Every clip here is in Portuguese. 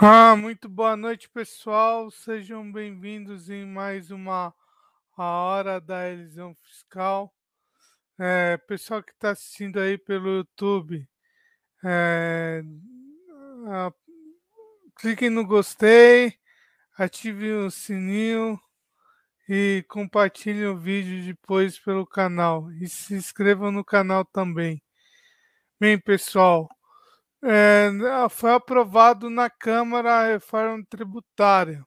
Ah, muito boa noite, pessoal. Sejam bem-vindos em mais uma a hora da elisão fiscal. É, pessoal que está assistindo aí pelo YouTube, é, a, cliquem no gostei, ative o sininho e compartilhem o vídeo depois pelo canal. E se inscrevam no canal também. Bem, pessoal, é, foi aprovado na Câmara a reforma tributária.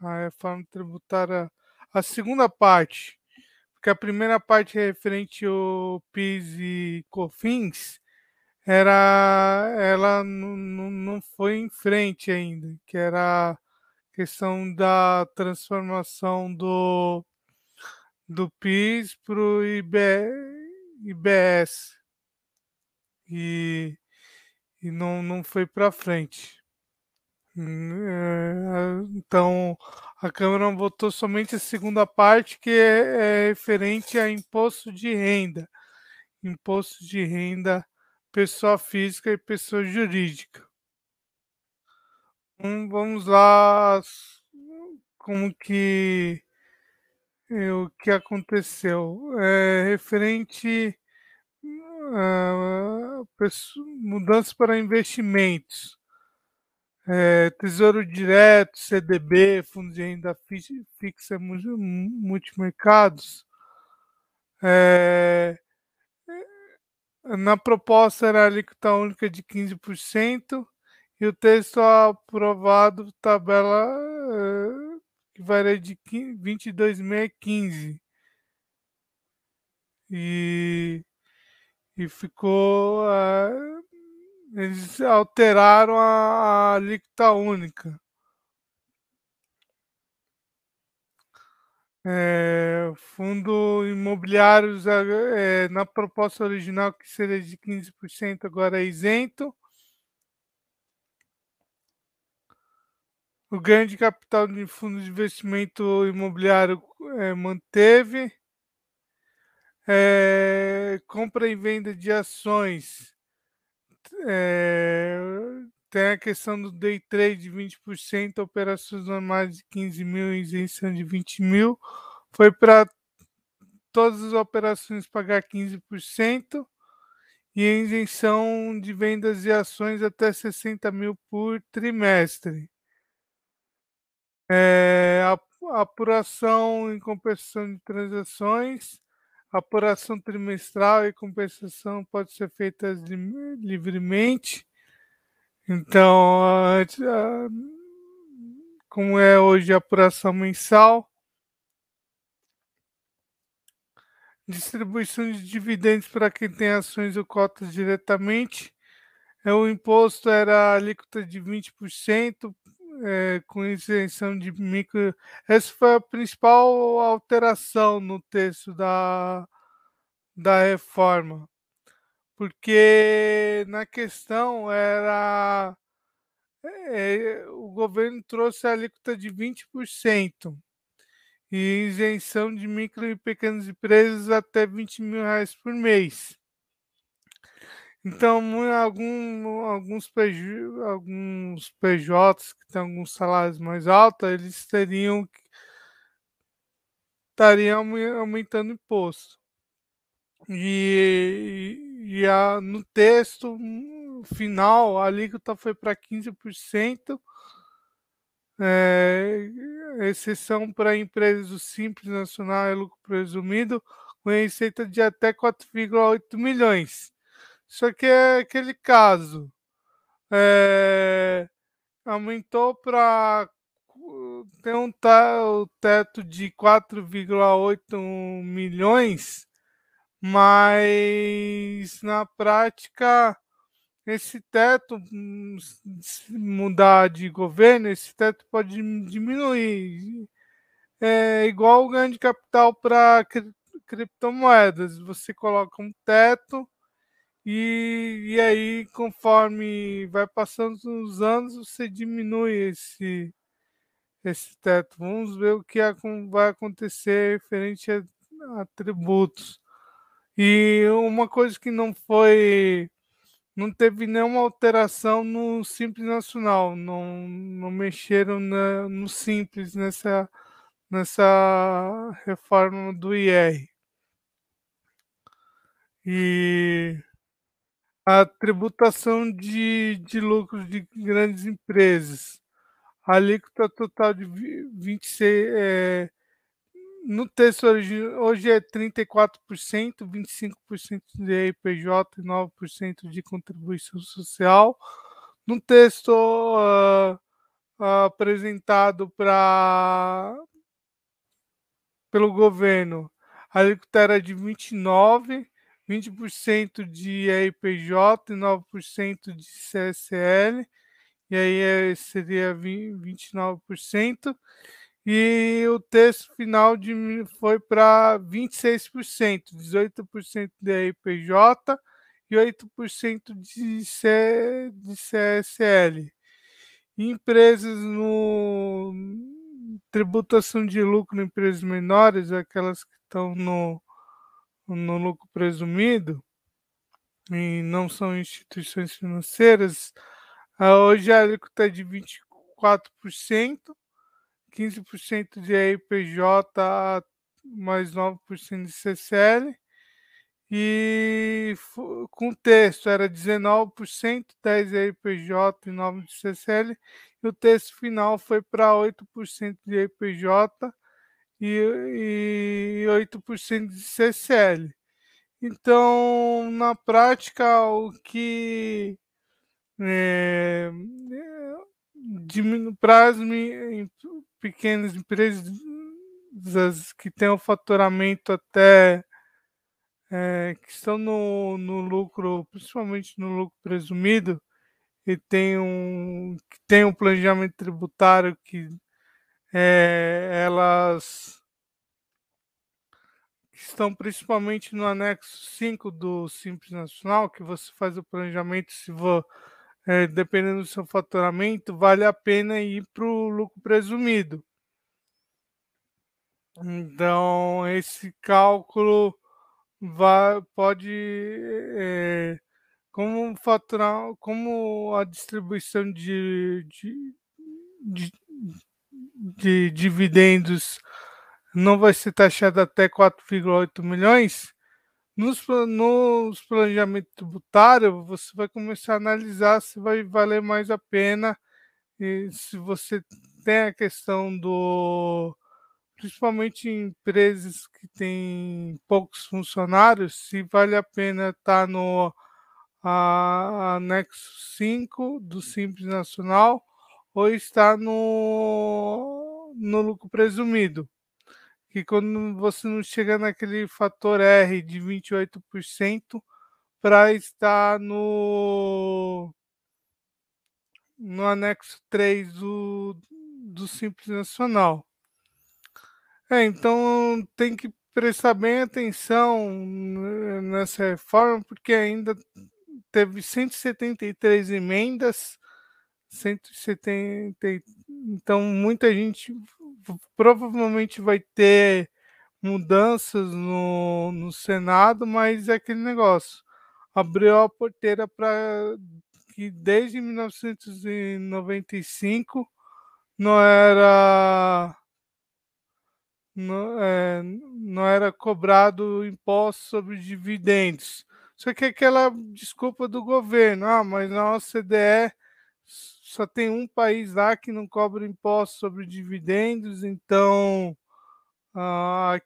A reforma tributária, a segunda parte, porque a primeira parte referente ao PIS e COFINS, era, ela não foi em frente ainda, que era a questão da transformação do, do PIS para o IBS. E e não, não foi para frente. É, então, a Câmara votou somente a segunda parte, que é, é referente a imposto de renda. Imposto de renda pessoa física e pessoa jurídica. Então, vamos lá, como que o que aconteceu. É referente uh, mudanças para investimentos. É, tesouro Direto, CDB, Fundo de Renda Fixa Multimercados. É, na proposta era a alíquota única de 15% e o texto aprovado, tabela é, que varia de 22,615. E e ficou. Uh, eles alteraram a, a alíquota única. É, fundo imobiliários é, na proposta original que seria de 15% agora é isento. O ganho de capital de fundo de investimento imobiliário é, manteve é, compra e venda de ações. É, tem a questão do day trade de 20%, operações normais de 15 mil, isenção de 20 mil. Foi para todas as operações pagar 15% e isenção de vendas de ações até 60 mil por trimestre. É, apuração em compensação de transações a apuração trimestral e compensação pode ser feita livremente. Então, como é hoje a apuração mensal, distribuição de dividendos para quem tem ações ou cotas diretamente. É, o imposto era alíquota de 20%, é, com isenção de micro. Essa foi a principal alteração no texto da, da reforma, porque na questão era. É, o governo trouxe a alíquota de 20% e isenção de micro e pequenas empresas até 20 mil reais por mês. Então, algum, alguns, PJ, alguns PJs que têm alguns salários mais altos, eles teriam estariam aumentando imposto. E, e a, no texto final, a alíquota foi para 15%, é, exceção para empresas do Simples Nacional e lucro presumido, com receita de até 4,8 milhões. Só que é aquele caso. É, aumentou para ter um teto de 4,8 milhões, mas na prática esse teto hum, se mudar de governo, esse teto pode diminuir. É igual o ganho de capital para criptomoedas. Você coloca um teto e, e aí, conforme vai passando os anos, você diminui esse, esse teto. Vamos ver o que vai acontecer referente a, a tributos. E uma coisa que não foi não teve nenhuma alteração no Simples Nacional, não, não mexeram na, no Simples nessa, nessa reforma do IR. E a tributação de, de lucros de grandes empresas. A alíquota total de 26, é, no texto hoje é 34%, 25% de IPJ e 9% de contribuição social. No texto uh, apresentado pra, pelo governo, a alíquota era de 29%, 20% de IPJ e 9% de CSL, e aí é, seria 29% e o texto final de, foi para 26%, 18% de IPJ e 8% de, C, de CSL. empresas no tributação de lucro em empresas menores, aquelas que estão no, no lucro presumido e não são instituições financeiras, hoje a alíquota é de 24%, 15% de IPJ mais 9% de CCL. E com texto era 19%, 10% IPJ e 9% de CCL. E o texto final foi para 8% de IPJ e, e 8% de CCL. Então, na prática, o que é, para as pequenas empresas que têm um faturamento até é, que estão no, no lucro, principalmente no lucro presumido, e tem um, que tem um planejamento tributário que é, elas estão principalmente no anexo 5 do Simples Nacional, que você faz o planejamento se for é, dependendo do seu faturamento, vale a pena ir para o lucro presumido. Então, esse cálculo vai, pode, é, como faturar, como a distribuição de, de, de, de dividendos não vai ser taxada até 4,8 milhões, nos, nos planejamento tributário, você vai começar a analisar se vai valer mais a pena e se você tem a questão do principalmente em empresas que têm poucos funcionários, se vale a pena estar no a, anexo 5 do Simples Nacional ou estar no, no lucro presumido que quando você não chega naquele fator R de 28% para estar no no anexo 3 do, do Simples Nacional. É, então tem que prestar bem atenção nessa reforma, porque ainda teve 173 emendas, 170, então muita gente provavelmente vai ter mudanças no, no Senado, mas é aquele negócio. Abriu a porteira para que desde 1995 não era não, é, não era cobrado imposto sobre dividendos. Só que aquela desculpa do governo, ah, mas na OCDE só tem um país lá que não cobra imposto sobre dividendos, então ah,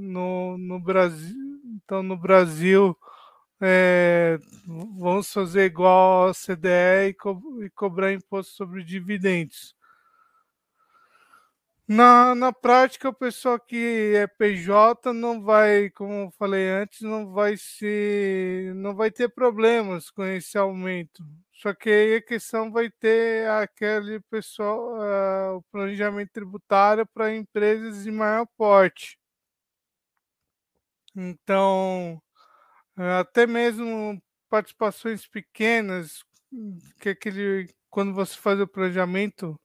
no, no Brasil, então no Brasil é, vamos fazer igual a CDE e, co e cobrar imposto sobre dividendos. Na, na prática, o pessoal que é PJ não vai, como eu falei antes, não vai se, não vai ter problemas com esse aumento. Só que aí a questão vai ter aquele pessoal, uh, o planejamento tributário para empresas de maior porte. Então, até mesmo participações pequenas, que aquele quando você faz o planejamento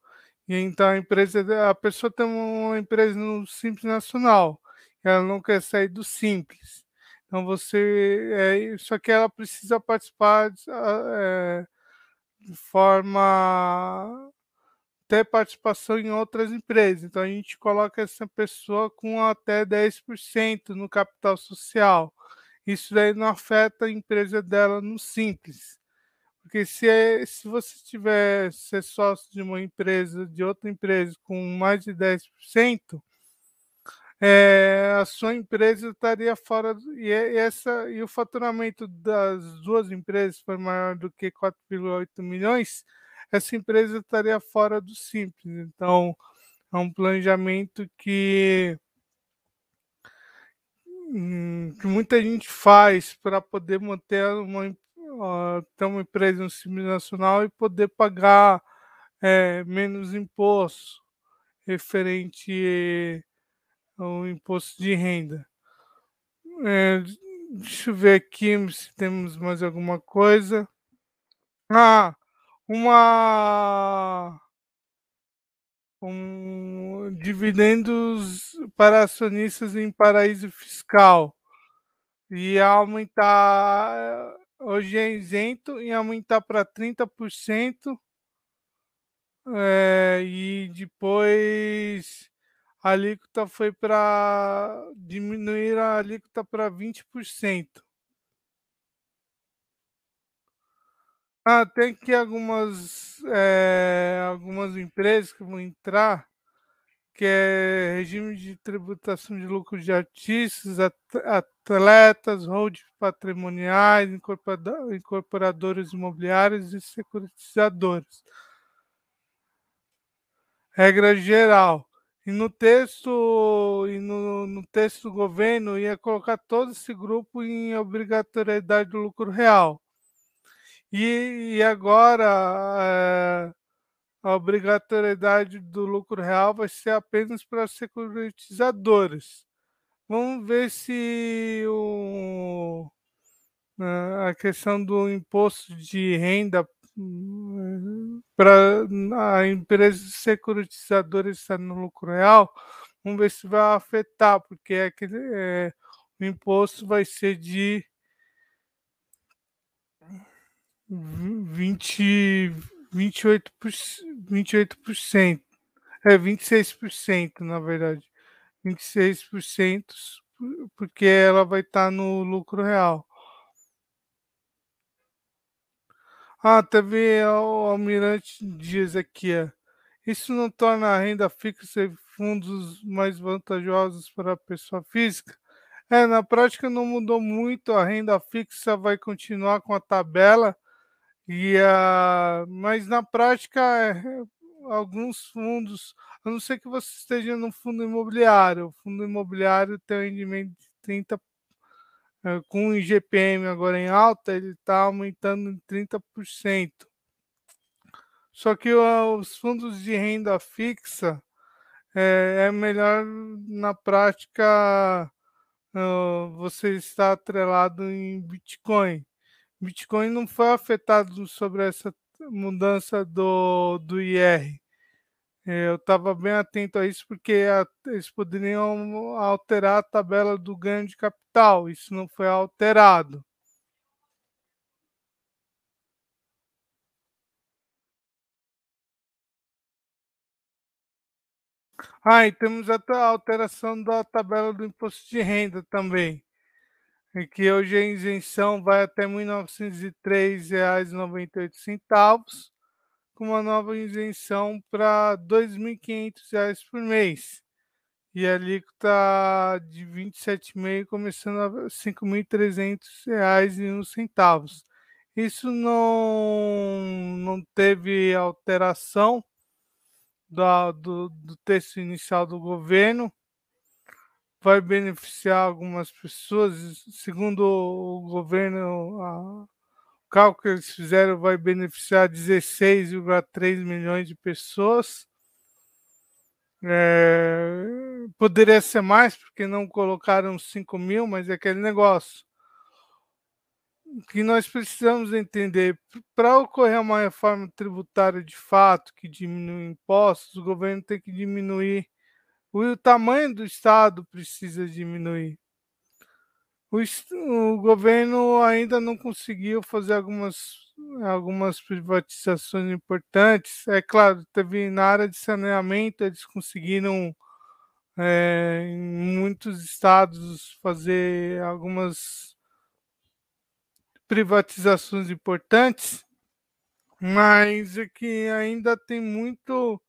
e então a empresa, a pessoa tem uma empresa no Simples Nacional, ela não quer sair do Simples. Então você, é, só que ela precisa participar de, é, de forma ter participação em outras empresas. Então a gente coloca essa pessoa com até 10% no capital social. Isso daí não afeta a empresa dela no simples. Porque se, é, se você tiver ser sócio de uma empresa, de outra empresa com mais de 10%, é, a sua empresa estaria fora e, essa e o faturamento das duas empresas foi maior do que 4,8 milhões, essa empresa estaria fora do simples. Então, é um planejamento que, hum, que muita gente faz para poder manter uma, ter uma empresa no simples nacional e poder pagar é, menos imposto referente o imposto de renda. É, deixa eu ver aqui se temos mais alguma coisa. Ah, uma um, dividendos para acionistas em paraíso fiscal e aumentar hoje é isento e aumentar para 30% é, e depois a alíquota foi para diminuir a alíquota para 20%. Ah, tem que algumas, é, algumas empresas que vão entrar, que é regime de tributação de lucro de artistas, atletas, holdings patrimoniais, incorporadores imobiliários e securitizadoras. Regra geral e no texto e no, no, texto do governo ia colocar todo esse grupo em obrigatoriedade do lucro real. E, e agora é, a obrigatoriedade do lucro real vai ser apenas para securitizadoras. Vamos ver se o, né, a questão do imposto de renda para a empresa securitizadora estar no lucro real, vamos ver se vai afetar, porque é que, é, o imposto vai ser de 20, 28%, 28%, é 26%, na verdade. 26%, porque ela vai estar no lucro real. Ah, teve o Almirante Dias aqui. É. Isso não torna a renda fixa e fundos mais vantajosos para a pessoa física? É, na prática não mudou muito, a renda fixa vai continuar com a tabela, e a... mas na prática é, alguns fundos, a não ser que você esteja no fundo imobiliário, o fundo imobiliário tem um rendimento de 30 eh, com o IGPM agora em alta, ele está aumentando em 30%. Só que os fundos de renda fixa é, é melhor na prática uh, você estar atrelado em Bitcoin. Bitcoin não foi afetado sobre essa mudança do, do IR. Eu estava bem atento a isso porque a, eles poderiam alterar a tabela do ganho de capital. Isso não foi alterado. Ah, e temos a alteração da tabela do imposto de renda também, em que hoje a isenção vai até R$ 1.903,98 com uma nova isenção para R$ 2.500 por mês. E a alíquota de 27,5 começando a R$ 5.300,01. Isso não, não teve alteração do, do, texto inicial do governo. Vai beneficiar algumas pessoas, segundo o governo, cálculo que eles fizeram vai beneficiar 16,3 milhões de pessoas. É, poderia ser mais, porque não colocaram 5 mil, mas é aquele negócio. O que nós precisamos entender, para ocorrer uma reforma tributária de fato, que diminui impostos, o governo tem que diminuir, o tamanho do Estado precisa diminuir. O, o governo ainda não conseguiu fazer algumas, algumas privatizações importantes. É claro, teve na área de saneamento, eles conseguiram é, em muitos estados fazer algumas privatizações importantes, mas é que ainda tem muito,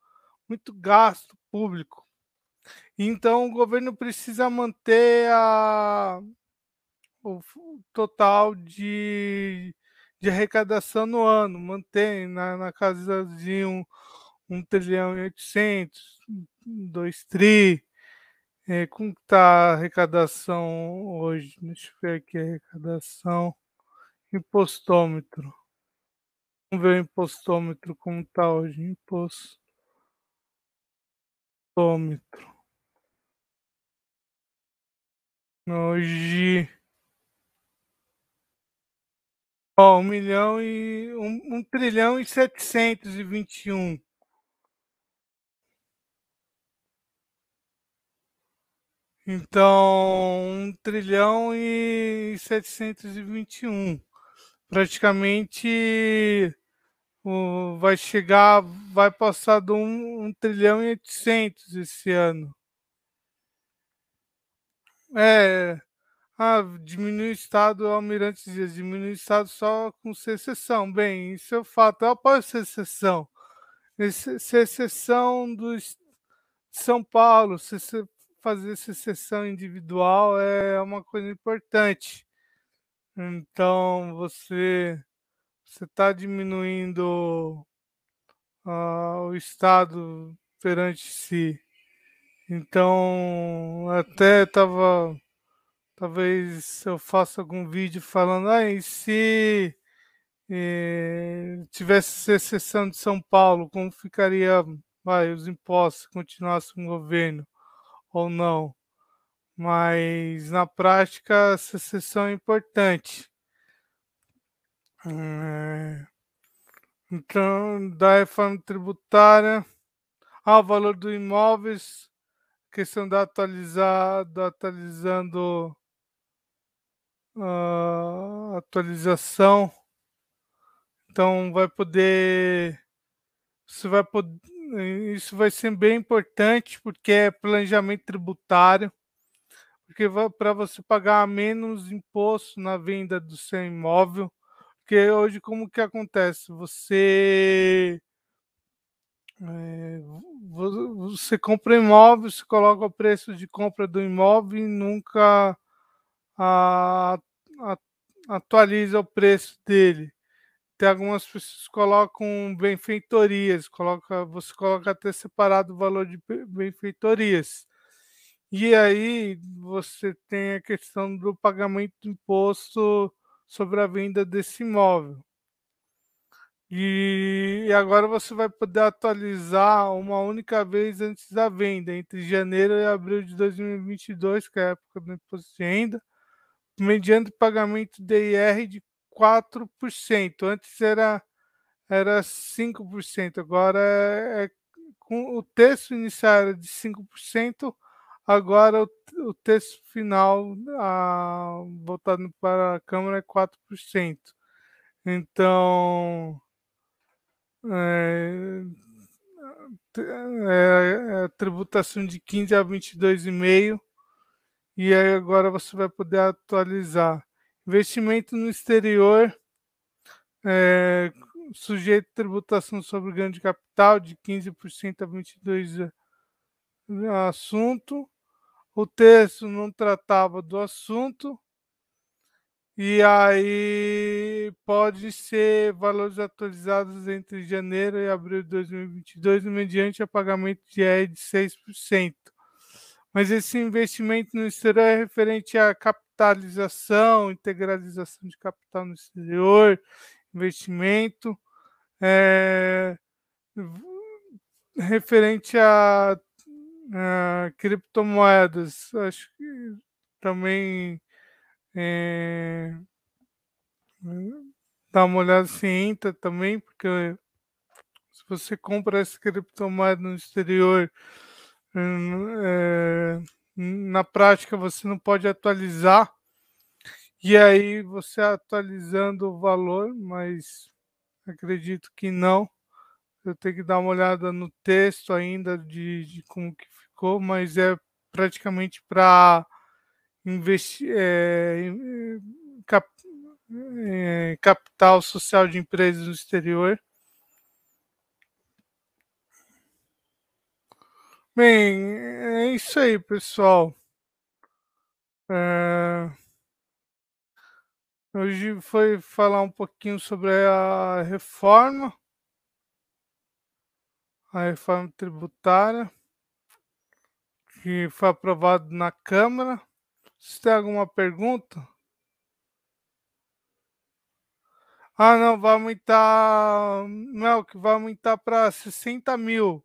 muito gasto público. Então o governo precisa manter a, o total de, de arrecadação no ano, mantém na, na casa de um, um trilhão e oitocentos, dois tri. É, como está a arrecadação hoje? Deixa eu ver aqui a arrecadação. Impostômetro. Vamos ver o impostômetro como está hoje. Impostômetro. Hoje Ó, um milhão e um, um trilhão e setecentos e vinte e um. Então, um trilhão e setecentos e vinte e um. Praticamente o, vai chegar, vai passar de um, um trilhão e oitocentos esse ano. É, ah, diminui o Estado, Almirante diz, diminui o Estado só com secessão. Bem, isso é o fato. Eu apoio secessão. Secessão do São Paulo, fazer secessão individual é uma coisa importante. Então, você você está diminuindo uh, o Estado perante si. Então, até estava Talvez eu faça algum vídeo falando, ah, e se eh, tivesse secessão de São Paulo, como ficaria vai, os impostos se continuasse o governo ou não? Mas na prática a secessão é importante. É... Então, da reforma tributária, ah, o valor do imóveis, questão da atualizar, atualizando uh, atualização. Então vai poder. Isso vai, poder, isso vai ser bem importante porque é planejamento tributário. Porque para você pagar menos imposto na venda do seu imóvel. Porque hoje como que acontece? Você é, você compra imóvel, você coloca o preço de compra do imóvel e nunca a, a, atualiza o preço dele. Tem algumas pessoas que colocam benfeitorias, coloca, você coloca até separado o valor de benfeitorias. E aí você tem a questão do pagamento do imposto sobre a venda desse imóvel. E agora você vai poder atualizar uma única vez antes da venda, entre janeiro e abril de 2022, que é a época do imposto de renda mediante pagamento de IR de 4%. Antes era, era 5%, agora é, é, com o texto inicial era de 5%, agora o, o texto final a, voltado para a Câmara é 4%. Então, é, é, é, tributação de 15 a 22,5 e aí agora você vai poder atualizar. Investimento no exterior, é, sujeito a tributação sobre ganho de capital de 15% a 22% assunto. O texto não tratava do assunto. E aí pode ser valores atualizados entre janeiro e abril de 2022 mediante a pagamento de R de 6%. Mas esse investimento no exterior é referente à capitalização, integralização de capital no exterior, investimento, é, referente a, a, criptomoedas, acho que também é, dá uma olhada se entra também, porque se você compra essa criptomoeda no exterior, é, na prática você não pode atualizar E aí você atualizando o valor, mas acredito que não. Eu tenho que dar uma olhada no texto ainda de, de como que ficou, mas é praticamente para investir é, cap, é, capital social de empresas no exterior. Bem, é isso aí, pessoal. É... Hoje foi falar um pouquinho sobre a reforma, a reforma tributária, que foi aprovado na Câmara. Se tem alguma pergunta? Ah, não, vai aumentar. Não, que vai aumentar para 60 mil.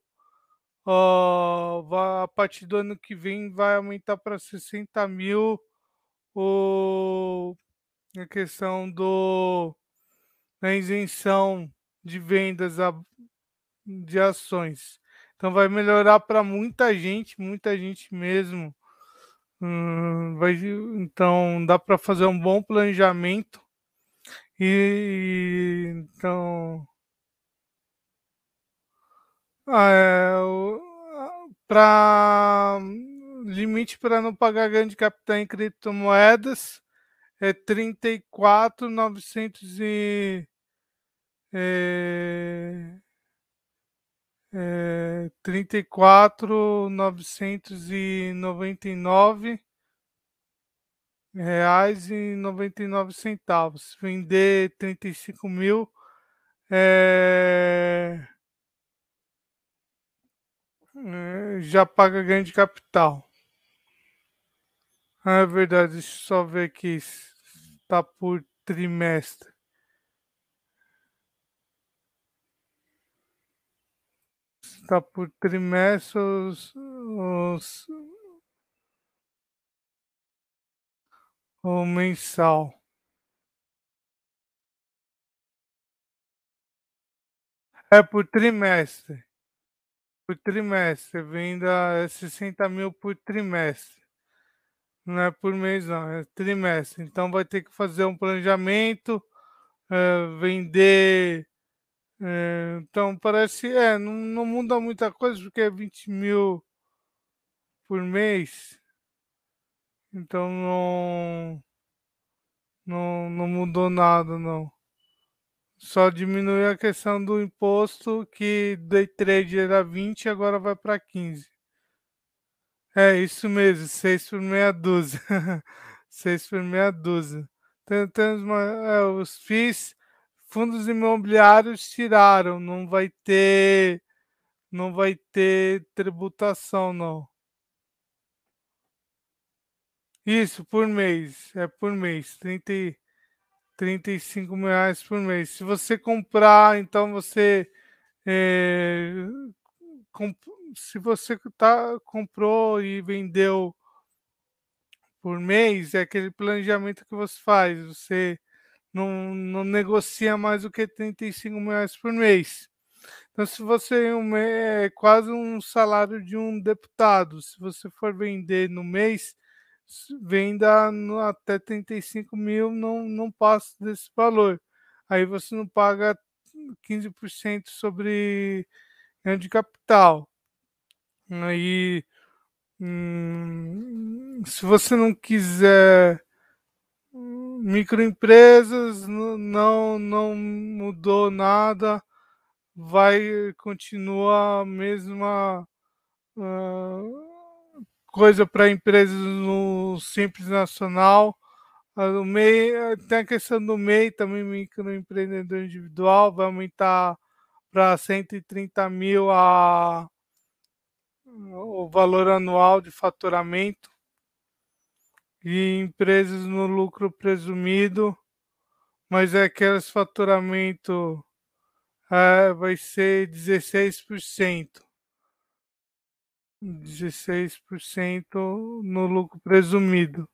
Uh, a partir do ano que vem vai aumentar para 60 mil o, a questão do, isenção de vendas a, de ações. Então vai melhorar para muita gente, muita gente mesmo. Hum, vai, então dá para fazer um bom planejamento e então é, para limite para não pagar ganho de capital em criptomoedas é 34.900 e é, é, 34.999 reais e 99 centavos. Vender 35 mil é, já paga ganho de capital. Ah, é verdade, deixa eu só ver aqui. Está por trimestre. Está por trimestre os, os, o mensal. É por trimestre. Por trimestre. Venda 60 mil por trimestre. Não é por mês, não, é trimestre. Então vai ter que fazer um planejamento, é, vender. É, então parece. É, não, não muda muita coisa, porque é 20 mil por mês. Então não, não, não mudou nada, não. Só diminuiu a questão do imposto que day trade era 20 agora vai para 15. É isso mesmo, 6 por meia dúzia. 6 por meia dúzia. Temos uma, é, os FIIs, fundos imobiliários tiraram, não vai ter não vai ter tributação não. Isso, por mês. É por mês. 30, 35 mil reais por mês. Se você comprar, então você. É, comp, se você tá, comprou e vendeu por mês, é aquele planejamento que você faz. Você não, não negocia mais do que 35 mil reais por mês. Então, se você um, é quase um salário de um deputado, se você for vender no mês, venda até 35 mil não, não passa desse valor. Aí você não paga 15% sobre ganho de capital. Aí, hum, se você não quiser microempresas, não, não mudou nada, vai continuar a mesma. Uh, coisa para empresas no Simples Nacional. O MEI, tem a questão do MEI também, microempreendedor individual, vai aumentar para 130 mil a, o valor anual de faturamento. E empresas no lucro presumido, mas é aqueles faturamento é, vai ser 16%. 16% no lucro presumido,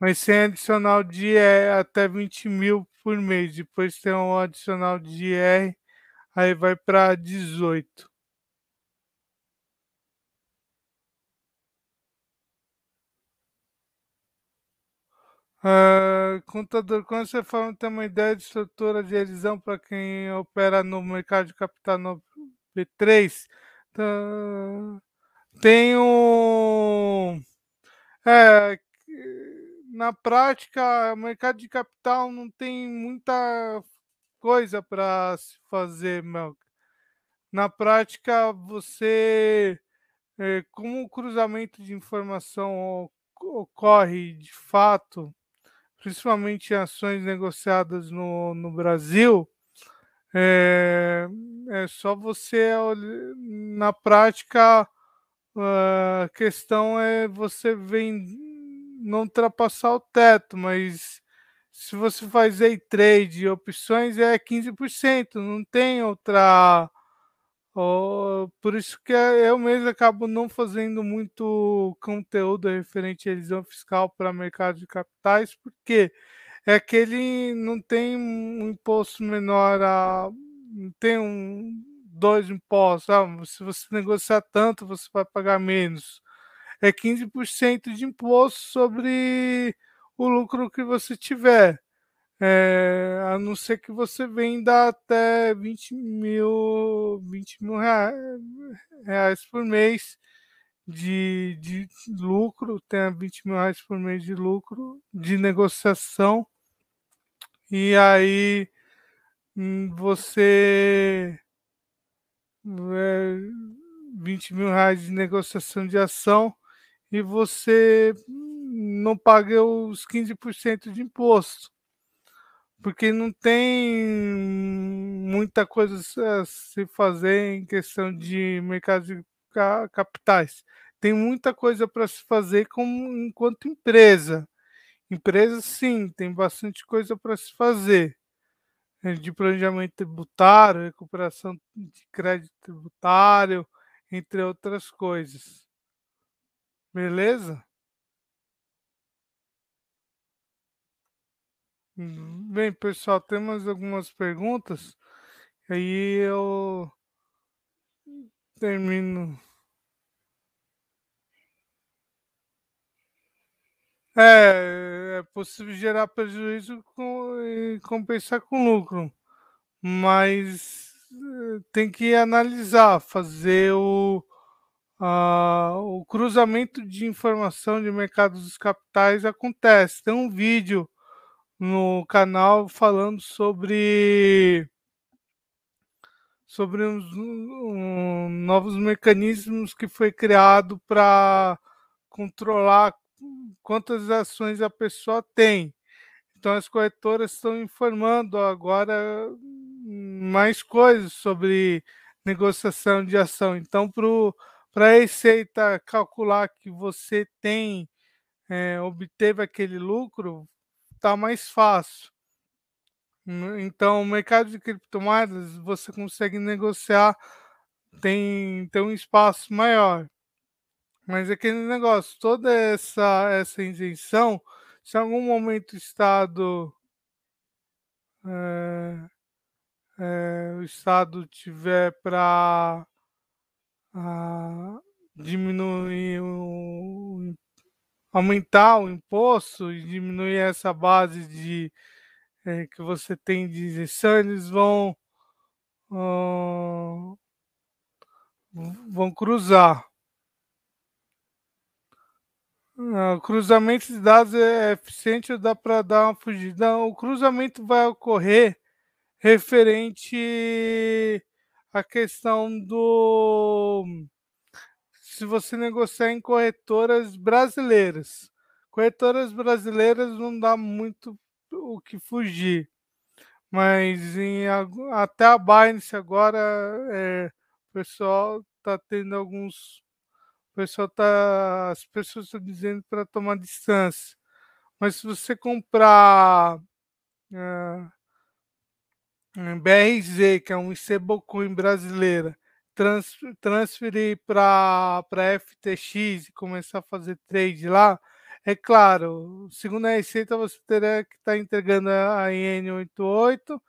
mas sem adicional de IR até 20 mil por mês. Depois tem um adicional de IR, aí vai para 18. Uh, contador, quando você fala tem uma ideia de estrutura de elisão para quem opera no mercado de capital no B3, então, tem um. É, na prática, o mercado de capital não tem muita coisa para se fazer, Melk. Na prática, você, é, como o cruzamento de informação ocorre de fato, principalmente em ações negociadas no, no Brasil, é, é só você, na prática, a questão é você vem não ultrapassar o teto, mas se você faz day trade opções é 15%, não tem outra. Oh, por isso que eu mesmo acabo não fazendo muito conteúdo referente à elisão fiscal para mercado de capitais, porque é que ele não tem um imposto menor a. não tem um dois impostos. Ah, se você negociar tanto, você vai pagar menos. É 15% de imposto sobre o lucro que você tiver. É, a não ser que você venda até 20 mil, 20 mil reais, por mês de, de lucro, tenha 20 mil reais por mês de lucro de negociação, e aí hum, você é, 20 mil reais de negociação de ação e você não paga os 15% de imposto porque não tem muita coisa a se fazer em questão de mercado de capitais. Tem muita coisa para se fazer como enquanto empresa. Empresa, sim, tem bastante coisa para se fazer. De planejamento tributário, recuperação de crédito tributário, entre outras coisas. Beleza? Bem, pessoal, temos algumas perguntas. Aí eu termino. É, é possível gerar prejuízo com, e compensar com lucro, mas eh, tem que analisar, fazer o, a, o cruzamento de informação de mercados dos capitais acontece. Tem um vídeo no canal falando sobre sobre uns um, novos mecanismos que foi criado para controlar quantas ações a pessoa tem. Então as corretoras estão informando agora mais coisas sobre negociação de ação. Então para a Receita calcular que você tem é, obteve aquele lucro, está mais fácil. Então, o mercado de criptomoedas você consegue negociar, tem, tem um espaço maior. Mas aquele negócio, toda essa, essa isenção, se em algum momento o Estado é, é, o Estado tiver para diminuir o aumentar o imposto e diminuir essa base de é, que você tem de isenção, eles vão uh, vão cruzar. Uh, cruzamento de dados é eficiente ou dá para dar uma fugida? Não, o cruzamento vai ocorrer referente à questão do se você negociar em corretoras brasileiras. Corretoras brasileiras não dá muito o que fugir. Mas em, até a Binance agora é, o pessoal está tendo alguns. Pessoal tá. As pessoas estão dizendo para tomar distância. Mas se você comprar é, BRZ, que é um stablecoin brasileira, trans, transferir para FTX e começar a fazer trade lá, é claro, segundo a Receita, você terá que estar tá entregando a IN88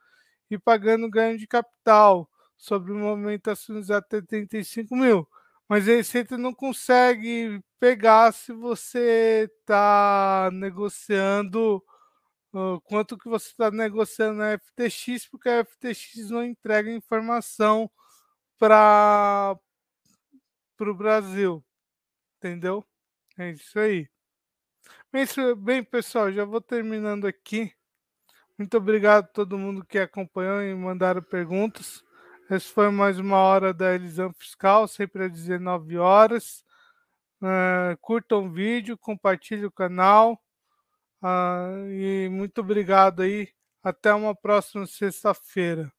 e pagando ganho de capital sobre movimentações até 35 mil. Mas a Receita não consegue pegar se você está negociando uh, quanto que você está negociando na FTX, porque a FTX não entrega informação para o Brasil, entendeu? É isso aí. Bem, bem, pessoal, já vou terminando aqui. Muito obrigado a todo mundo que acompanhou e mandaram perguntas. Essa foi mais uma hora da Elisão Fiscal, sempre às 19 horas. Uh, curtam o vídeo, compartilhem o canal. Uh, e muito obrigado aí. Até uma próxima sexta-feira.